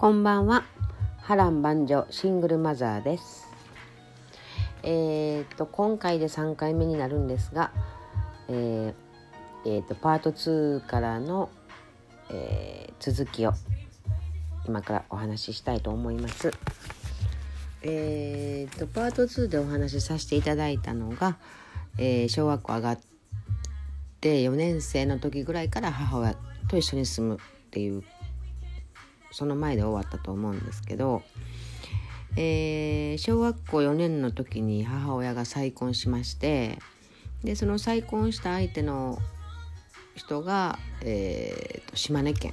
こんばんは。波乱万丈シングルマザーです。えー、っと今回で3回目になるんですが、えーえー、っとパート2からの、えー、続きを今からお話ししたいと思います。えー、っとパート2でお話しさせていただいたのが、えー、小学校上がって4年生の時ぐらいから母親と一緒に住むっていうその前で終わったと思うんですけど、えー、小学校4年の時に母親が再婚しましてでその再婚した相手の人が、えーと、島根県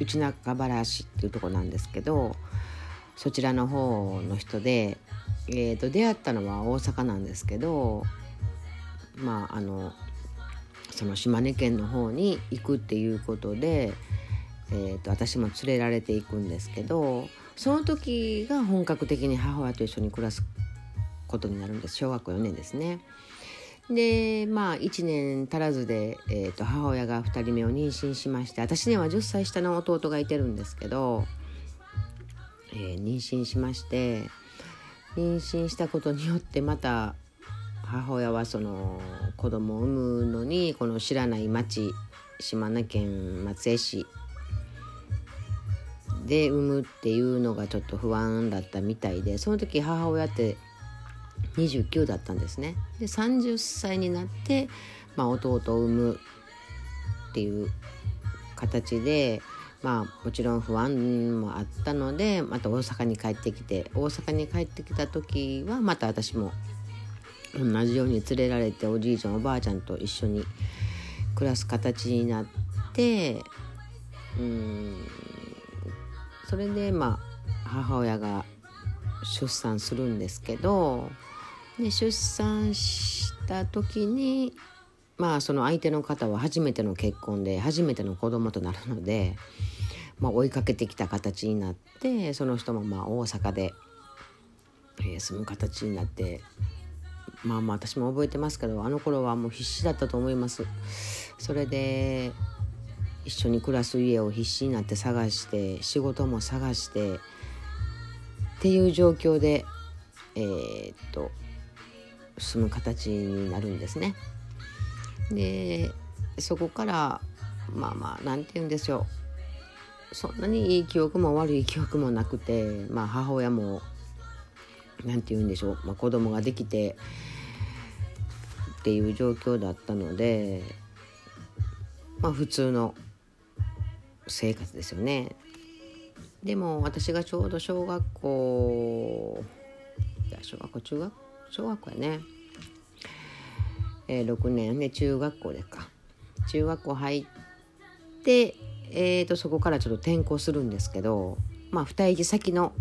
内中原市っていうとこなんですけどそちらの方の人で、えーと、出会ったのは大阪なんですけどまああのその島根県の方に行くっていうことでえーと、私も連れられていくんですけどその時が本格的に母親と一緒に暮らすことになるんです小学校4年ですね。でまあ1年足らずで、えーと、母親が2人目を妊娠しまして私には10歳下の弟がいてるんですけど、えー、妊娠しまして妊娠したことによってまた母親はその子供を産むのにこの知らない町島根県松江市で産むっていうのがちょっと不安だったみたいでその時母親って29だったんですね。で30歳になって、まあ、弟を産むっていう形でまあもちろん不安もあったのでまた大阪に帰ってきて大阪に帰ってきた時はまた私も同じように連れられておじいちゃんおばあちゃんと一緒に暮らす形になってうんそれでまあ母親が出産するんですけどで出産した時にまあその相手の方は初めての結婚で初めての子供となるので、まあ、追いかけてきた形になってその人もまあ大阪で、えー、住む形になってまあまあ私も覚えてますけどあの頃はもう必死だったと思います。それで一緒に暮らす家を必死になって探して仕事も探してっていう状況でえー、っと住む形になるんですね。でそこからまあまあ何て言うんでしょうそんなにいい記憶も悪い記憶もなくて、まあ、母親も何て言うんでしょう、まあ、子供ができてっていう状況だったのでまあ普通の生活ですよね。でも私がちょうど小学校いや小学校中学小学校やね、えー、6年。ね中学校でか。中学校入ってえーと、そこからちょっと転校するんですけどまあ2駅先の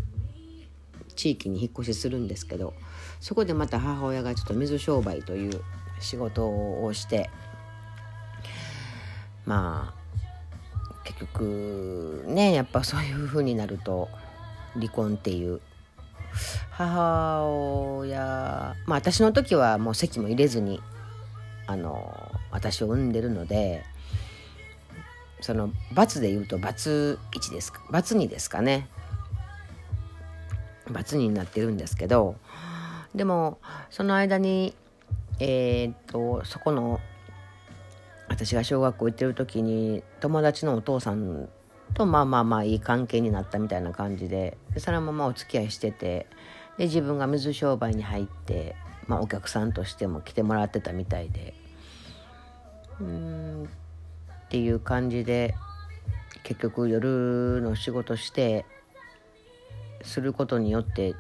地域に引っ越しするんですけどそこでまた母親がちょっと水商売という仕事をしてまあ結局ねやっぱそういう風になると離婚っていう。母親まあ私の時はもう籍も入れずにあの私を産んでるのでその罰で言うと罰1ですか罰2ですかね。罰2になってるんですけどでもその間にえー、っとそこの私が小学校行ってる時に友達のお父さんとまあまあまあいい関係になったみたいな感じででそのままお付き合いしててで自分が水商売に入って、まあ、お客さんとしても来てもらってたみたいで。うんっていう感じで結局夜の仕事してすることによって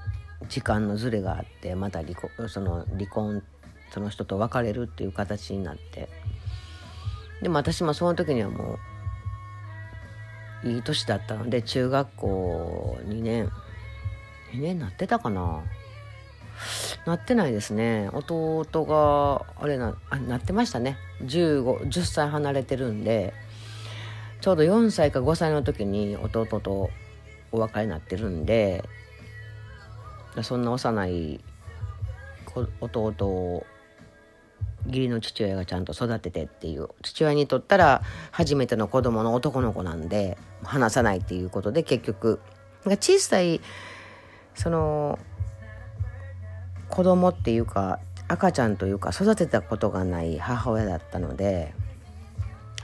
時間のズレがあってまた離婚その離婚その人と別れるっていう形になって。でも私もその時にはもういい年だったので中学校2年。2年なってたかな？なってないですね。弟があれなあなってましたね。1510歳離れてるんで。ちょうど4歳か5歳の時に弟とお別れになってるんで。そんな幼い弟を義理の父親がちゃんと育ててっていう父親にとったら初めての子供の男の子なんで話さないっていうことで結局小さいその子供っていうか赤ちゃんというか育てたことがない母親だったので、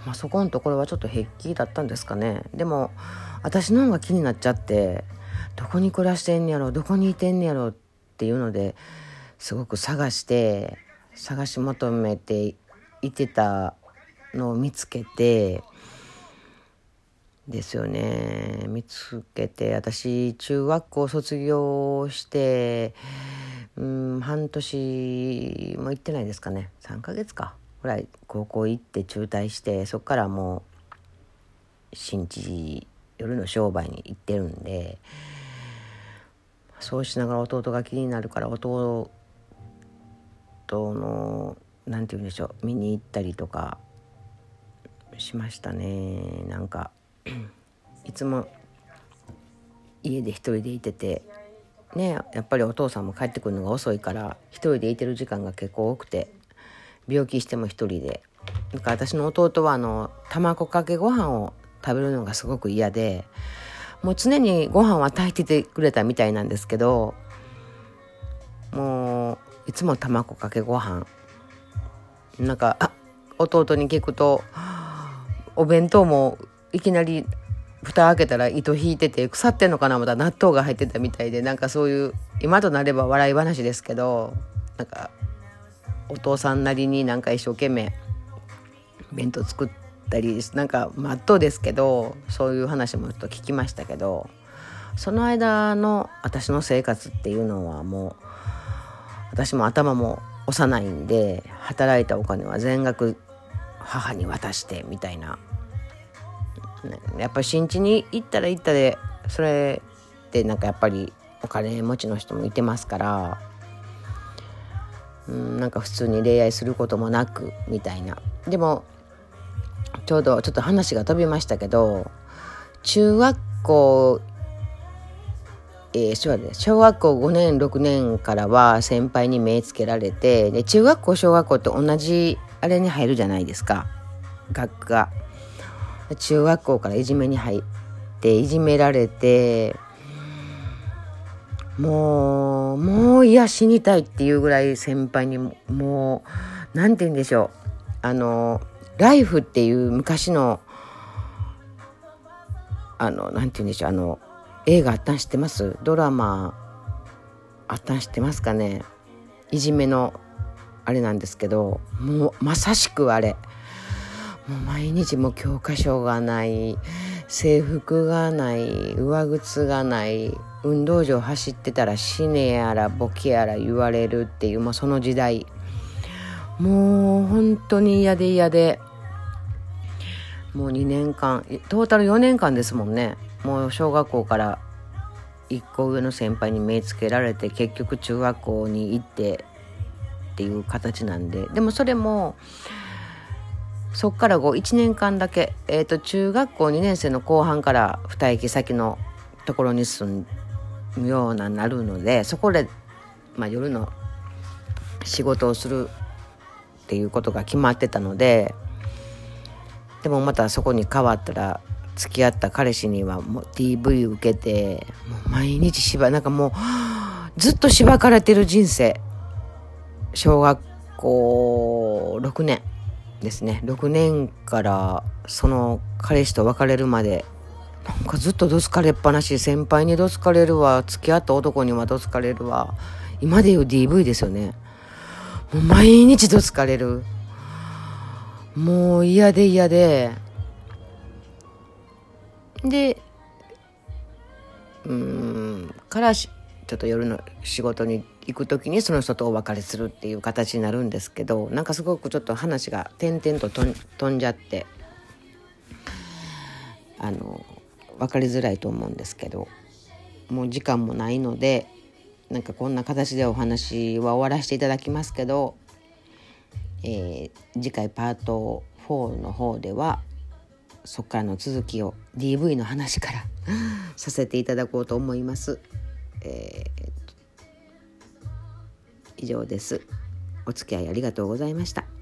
まあ、そこのところはちょっと平気だったんですかね。でも私の方が気になっちゃってどこに暮らしてんやろどこにいてんやろっていうのですごく探して探し求めていてたのを見つけてですよね。見つけて私中学校卒業してうん半年も行ってないですかね。3ヶ月か。ぐらい高校行って中退してそっからもう新地夜の商売に行ってるんでそうしながら弟が気になるから弟の何て言うんでしょう見に行ったりとかしましたね。なんか いつも家で一人でいててねやっぱりお父さんも帰ってくるのが遅いから一人でいてる時間が結構多くて病気しても一人で。だから私の弟はあの卵かけご飯を食べるのがすごく嫌でもう常にご飯は炊いててくれたみたいなんですけどもういつも卵かけご飯。なんか弟に聞くとお弁当もいきなり蓋開けたら糸引いてて腐ってんのかなまた納豆が入ってたみたいでなんかそういう今となれば笑い話ですけどなんかお父さんなりになんか一生懸命弁当作ったりなんかまっとうですけどそういう話もちょっと聞きましたけどその間の私の生活っていうのはもう私も頭も幼いんで働いたお金は全額母に渡してみたいな。やっぱり新地に行ったら行ったでそれってなんかやっぱりお金持ちの人もいてますからうんなんか普通に恋愛することもなくみたいな。でもちょうどちょっと話が飛びましたけど中学校えー、小学校5年6年からは先輩に目つけられてで中学校小学校って同じあれに入るじゃないですか。学科。が。中学校からいじめに入っていじめられてもうもういや死にたいっていうぐらい先輩にもう何て言うんでしょう。あの「ライフっていう昔のあの何て言うんでしょう。あの映画あったん知ってます？ドラマあったん知ってますかね？いじめのあれなんですけどもうまさしくあれ。もう毎日も教科書がない制服がない上靴がない運動場走ってたら死ねやらボケやら言われるっていう、まあ、その時代。もう本当に嫌で嫌で。もう2年間トータル4年間ですもんね。もう小学校から1個上の先輩に目つけられて結局中学校に行ってっていう形なんででもそれもそっから1年間だけ、えーと、中学校2年生の後半から2駅先のところに住むようななるのでそこで、まあ、夜の仕事をするっていうことが決まってたのででもまたそこに変わったら付き合った彼氏にはもう DV 受けてもう毎日しばなんかもうずっとしばかれてる人生。小学校6年ですね。6年からその彼氏と別れるまでなんかずっとどつかれっぱなし先輩にどつかれるわ付き合った男にはどつかれるわ。今で言う DV ですよね。もう毎日どつかれる。もう嫌で嫌で。でうんからしちょっと夜の仕事に行く時にその人とお別れするっていう形になるんですけどなんかすごくちょっと話が点々と飛んじゃってあの分かりづらいと思うんですけどもう時間もないのでなんかこんな形でお話は終わらせていただきますけど、えー、次回パート4の方ではそこからの続きを DV の話から させていただこうと思います。えー、以上です。お付き合いありがとうございました。